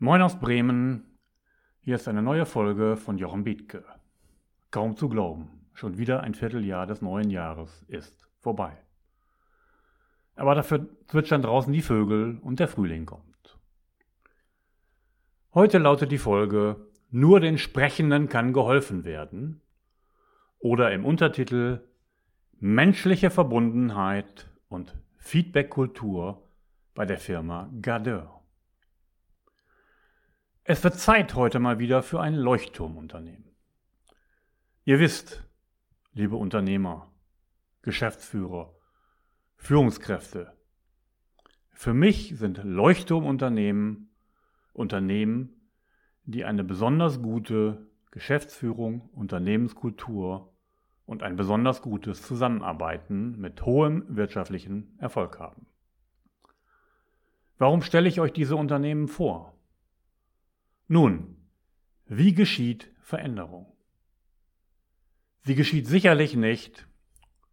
Moin aus Bremen. Hier ist eine neue Folge von Jochen Bietke. Kaum zu glauben, schon wieder ein Vierteljahr des neuen Jahres ist vorbei. Aber dafür zwitschern draußen die Vögel und der Frühling kommt. Heute lautet die Folge Nur den Sprechenden kann geholfen werden oder im Untertitel Menschliche Verbundenheit und Feedbackkultur bei der Firma Gardeur. Es wird Zeit heute mal wieder für ein Leuchtturmunternehmen. Ihr wisst, liebe Unternehmer, Geschäftsführer, Führungskräfte, für mich sind Leuchtturmunternehmen Unternehmen, die eine besonders gute Geschäftsführung, Unternehmenskultur und ein besonders gutes Zusammenarbeiten mit hohem wirtschaftlichen Erfolg haben. Warum stelle ich euch diese Unternehmen vor? Nun, wie geschieht Veränderung? Sie geschieht sicherlich nicht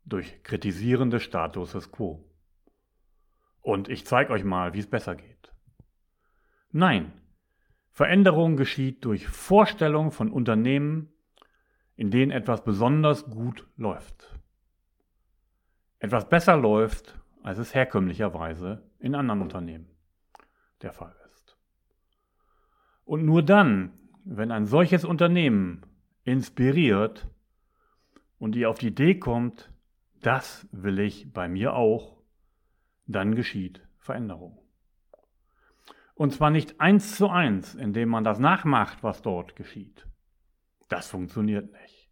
durch Kritisieren des Status quo. Und ich zeige euch mal, wie es besser geht. Nein, Veränderung geschieht durch Vorstellung von Unternehmen, in denen etwas besonders gut läuft. Etwas besser läuft, als es herkömmlicherweise in anderen Unternehmen der Fall ist. Und nur dann, wenn ein solches Unternehmen inspiriert und ihr auf die Idee kommt, das will ich bei mir auch, dann geschieht Veränderung. Und zwar nicht eins zu eins, indem man das nachmacht, was dort geschieht. Das funktioniert nicht.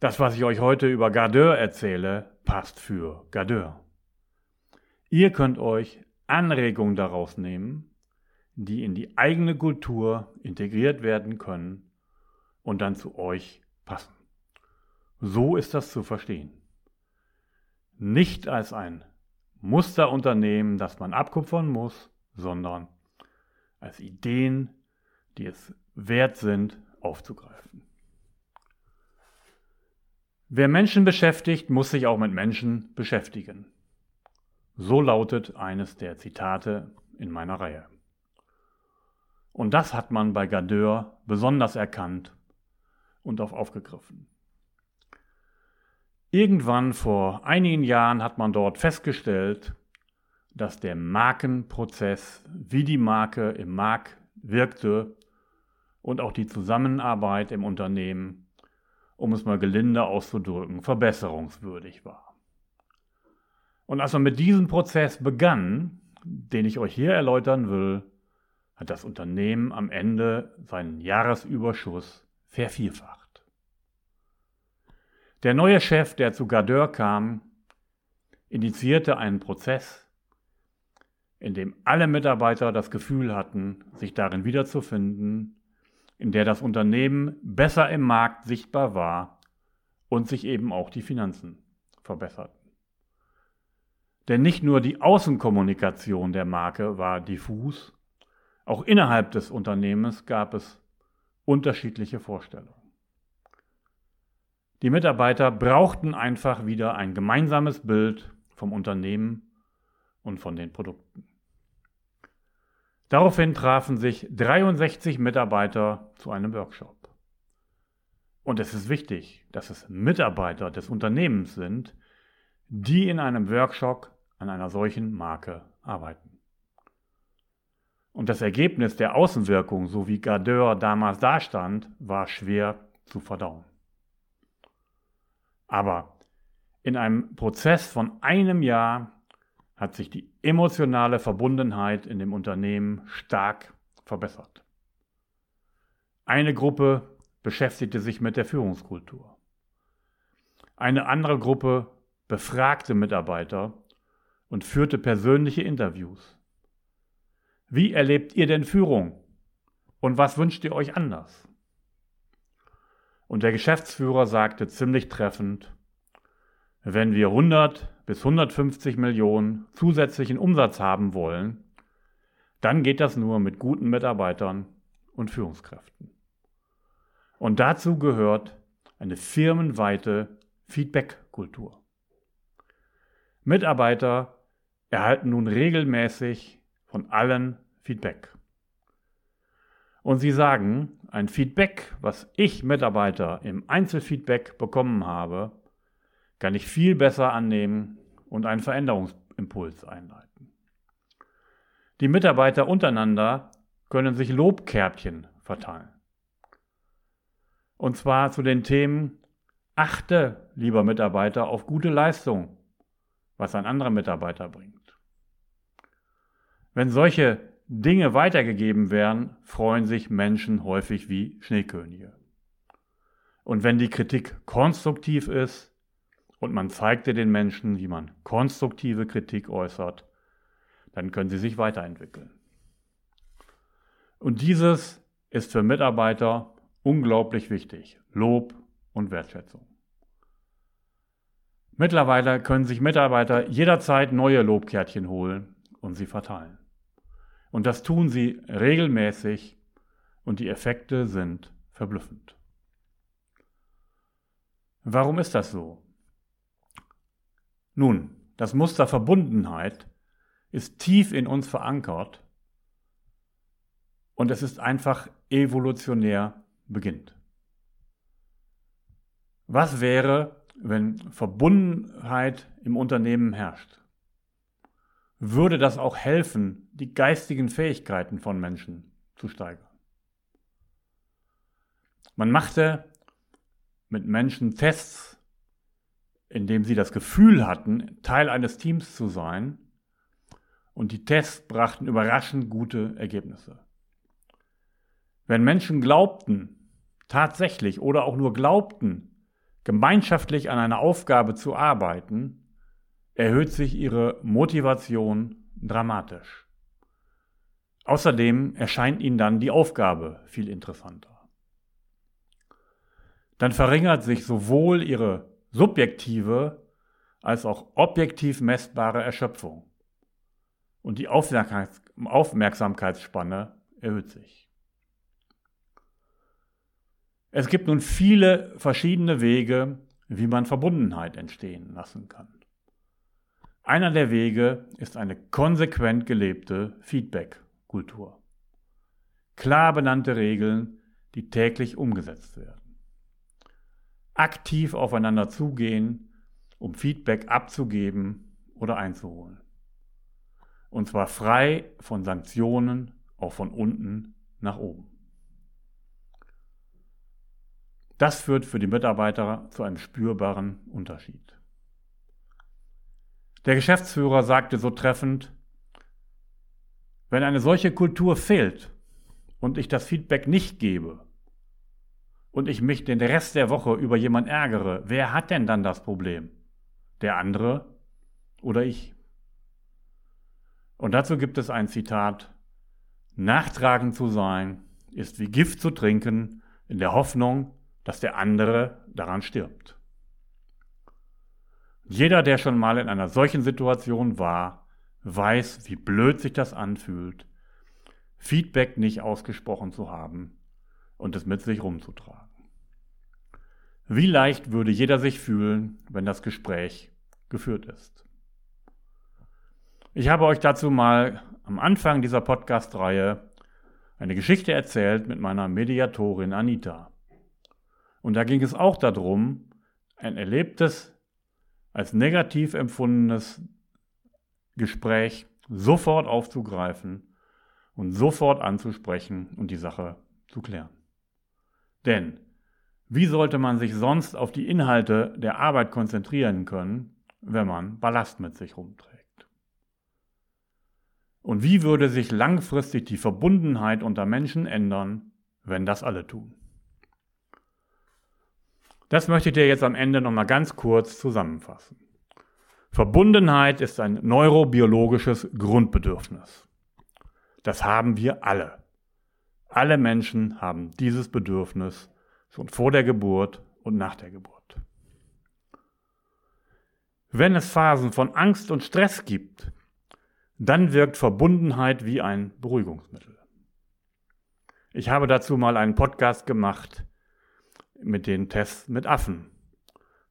Das, was ich euch heute über Gardeur erzähle, passt für Gardeur. Ihr könnt euch Anregungen daraus nehmen die in die eigene Kultur integriert werden können und dann zu euch passen. So ist das zu verstehen. Nicht als ein Musterunternehmen, das man abkupfern muss, sondern als Ideen, die es wert sind, aufzugreifen. Wer Menschen beschäftigt, muss sich auch mit Menschen beschäftigen. So lautet eines der Zitate in meiner Reihe. Und das hat man bei Gardeur besonders erkannt und auch aufgegriffen. Irgendwann vor einigen Jahren hat man dort festgestellt, dass der Markenprozess, wie die Marke im Markt wirkte und auch die Zusammenarbeit im Unternehmen, um es mal gelinde auszudrücken, verbesserungswürdig war. Und als man mit diesem Prozess begann, den ich euch hier erläutern will, hat das Unternehmen am Ende seinen Jahresüberschuss vervierfacht. Der neue Chef, der zu Gardeur kam, initiierte einen Prozess, in dem alle Mitarbeiter das Gefühl hatten, sich darin wiederzufinden, in der das Unternehmen besser im Markt sichtbar war und sich eben auch die Finanzen verbesserten. Denn nicht nur die Außenkommunikation der Marke war diffus, auch innerhalb des Unternehmens gab es unterschiedliche Vorstellungen. Die Mitarbeiter brauchten einfach wieder ein gemeinsames Bild vom Unternehmen und von den Produkten. Daraufhin trafen sich 63 Mitarbeiter zu einem Workshop. Und es ist wichtig, dass es Mitarbeiter des Unternehmens sind, die in einem Workshop an einer solchen Marke arbeiten. Und das Ergebnis der Außenwirkung, so wie Gardeur damals dastand, war schwer zu verdauen. Aber in einem Prozess von einem Jahr hat sich die emotionale Verbundenheit in dem Unternehmen stark verbessert. Eine Gruppe beschäftigte sich mit der Führungskultur. Eine andere Gruppe befragte Mitarbeiter und führte persönliche Interviews. Wie erlebt ihr denn Führung? Und was wünscht ihr euch anders? Und der Geschäftsführer sagte ziemlich treffend, wenn wir 100 bis 150 Millionen zusätzlichen Umsatz haben wollen, dann geht das nur mit guten Mitarbeitern und Führungskräften. Und dazu gehört eine firmenweite Feedback-Kultur. Mitarbeiter erhalten nun regelmäßig von allen Feedback. Und sie sagen, ein Feedback, was ich Mitarbeiter im Einzelfeedback bekommen habe, kann ich viel besser annehmen und einen Veränderungsimpuls einleiten. Die Mitarbeiter untereinander können sich Lobkärtchen verteilen. Und zwar zu den Themen, achte, lieber Mitarbeiter, auf gute Leistung, was ein anderer Mitarbeiter bringt. Wenn solche Dinge weitergegeben werden, freuen sich Menschen häufig wie Schneekönige. Und wenn die Kritik konstruktiv ist, und man zeigte den Menschen, wie man konstruktive Kritik äußert, dann können sie sich weiterentwickeln. Und dieses ist für Mitarbeiter unglaublich wichtig. Lob und Wertschätzung. Mittlerweile können sich Mitarbeiter jederzeit neue Lobkärtchen holen und sie verteilen. Und das tun sie regelmäßig und die Effekte sind verblüffend. Warum ist das so? Nun, das Muster Verbundenheit ist tief in uns verankert und es ist einfach evolutionär beginnt. Was wäre, wenn Verbundenheit im Unternehmen herrscht? Würde das auch helfen, die geistigen Fähigkeiten von Menschen zu steigern? Man machte mit Menschen Tests in dem sie das Gefühl hatten, Teil eines Teams zu sein. Und die Tests brachten überraschend gute Ergebnisse. Wenn Menschen glaubten, tatsächlich oder auch nur glaubten, gemeinschaftlich an einer Aufgabe zu arbeiten, erhöht sich ihre Motivation dramatisch. Außerdem erscheint ihnen dann die Aufgabe viel interessanter. Dann verringert sich sowohl ihre subjektive als auch objektiv messbare Erschöpfung. Und die Aufmerksamkeitsspanne erhöht sich. Es gibt nun viele verschiedene Wege, wie man Verbundenheit entstehen lassen kann. Einer der Wege ist eine konsequent gelebte Feedback-Kultur. Klar benannte Regeln, die täglich umgesetzt werden aktiv aufeinander zugehen, um Feedback abzugeben oder einzuholen. Und zwar frei von Sanktionen, auch von unten nach oben. Das führt für die Mitarbeiter zu einem spürbaren Unterschied. Der Geschäftsführer sagte so treffend, wenn eine solche Kultur fehlt und ich das Feedback nicht gebe, und ich mich den Rest der Woche über jemand ärgere, wer hat denn dann das Problem? Der andere oder ich? Und dazu gibt es ein Zitat, Nachtragend zu sein ist wie Gift zu trinken in der Hoffnung, dass der andere daran stirbt. Jeder, der schon mal in einer solchen Situation war, weiß, wie blöd sich das anfühlt, Feedback nicht ausgesprochen zu haben und es mit sich rumzutragen. Wie leicht würde jeder sich fühlen, wenn das Gespräch geführt ist? Ich habe euch dazu mal am Anfang dieser Podcast-Reihe eine Geschichte erzählt mit meiner Mediatorin Anita. Und da ging es auch darum, ein erlebtes, als negativ empfundenes Gespräch sofort aufzugreifen und sofort anzusprechen und die Sache zu klären. Denn wie sollte man sich sonst auf die Inhalte der Arbeit konzentrieren können, wenn man Ballast mit sich rumträgt? Und wie würde sich langfristig die Verbundenheit unter Menschen ändern, wenn das alle tun? Das möchte ich dir jetzt am Ende nochmal ganz kurz zusammenfassen. Verbundenheit ist ein neurobiologisches Grundbedürfnis. Das haben wir alle. Alle Menschen haben dieses Bedürfnis schon vor der Geburt und nach der Geburt. Wenn es Phasen von Angst und Stress gibt, dann wirkt Verbundenheit wie ein Beruhigungsmittel. Ich habe dazu mal einen Podcast gemacht mit den Tests mit Affen.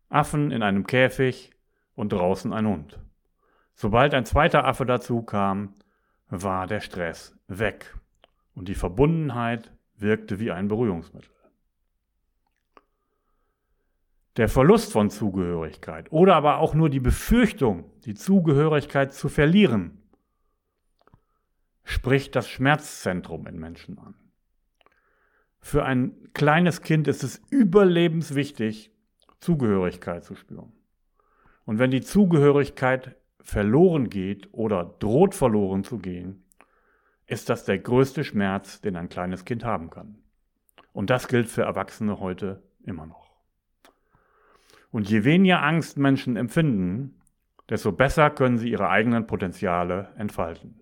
Affen in einem Käfig und draußen ein Hund. Sobald ein zweiter Affe dazu kam, war der Stress weg und die Verbundenheit wirkte wie ein Beruhigungsmittel. Der Verlust von Zugehörigkeit oder aber auch nur die Befürchtung, die Zugehörigkeit zu verlieren, spricht das Schmerzzentrum in Menschen an. Für ein kleines Kind ist es überlebenswichtig, Zugehörigkeit zu spüren. Und wenn die Zugehörigkeit verloren geht oder droht verloren zu gehen, ist das der größte Schmerz, den ein kleines Kind haben kann. Und das gilt für Erwachsene heute immer noch. Und je weniger Angst Menschen empfinden, desto besser können sie ihre eigenen Potenziale entfalten.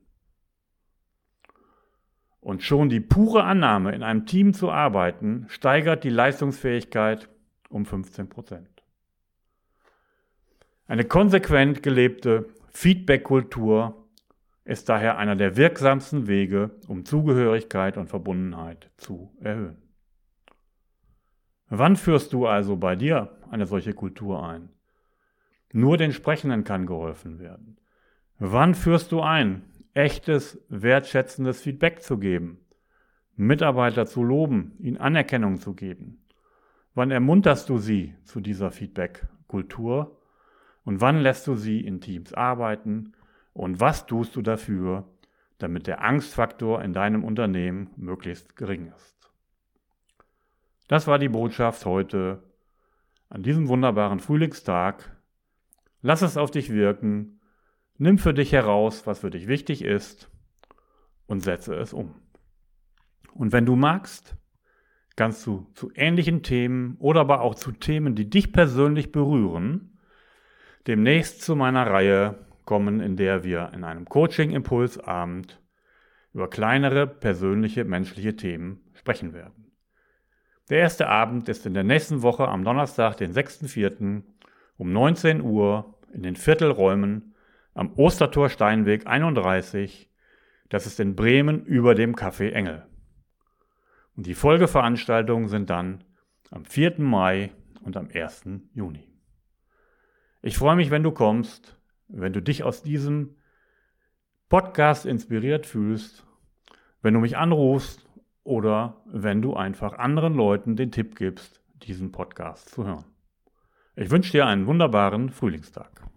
Und schon die pure Annahme, in einem Team zu arbeiten, steigert die Leistungsfähigkeit um 15 Prozent. Eine konsequent gelebte Feedback-Kultur ist daher einer der wirksamsten Wege, um Zugehörigkeit und Verbundenheit zu erhöhen. Wann führst du also bei dir eine solche Kultur ein? Nur den Sprechenden kann geholfen werden. Wann führst du ein, echtes, wertschätzendes Feedback zu geben, Mitarbeiter zu loben, ihnen Anerkennung zu geben? Wann ermunterst du sie zu dieser Feedback-Kultur? Und wann lässt du sie in Teams arbeiten? Und was tust du dafür, damit der Angstfaktor in deinem Unternehmen möglichst gering ist? Das war die Botschaft heute an diesem wunderbaren Frühlingstag. Lass es auf dich wirken, nimm für dich heraus, was für dich wichtig ist und setze es um. Und wenn du magst, kannst du zu ähnlichen Themen oder aber auch zu Themen, die dich persönlich berühren, demnächst zu meiner Reihe kommen, in der wir in einem Coaching-Impulsabend über kleinere persönliche menschliche Themen sprechen werden. Der erste Abend ist in der nächsten Woche am Donnerstag, den 6.4. um 19 Uhr in den Viertelräumen am Ostertor Steinweg 31. Das ist in Bremen über dem Café Engel. Und die Folgeveranstaltungen sind dann am 4. Mai und am 1. Juni. Ich freue mich, wenn du kommst, wenn du dich aus diesem Podcast inspiriert fühlst, wenn du mich anrufst oder wenn du einfach anderen Leuten den Tipp gibst, diesen Podcast zu hören. Ich wünsche dir einen wunderbaren Frühlingstag.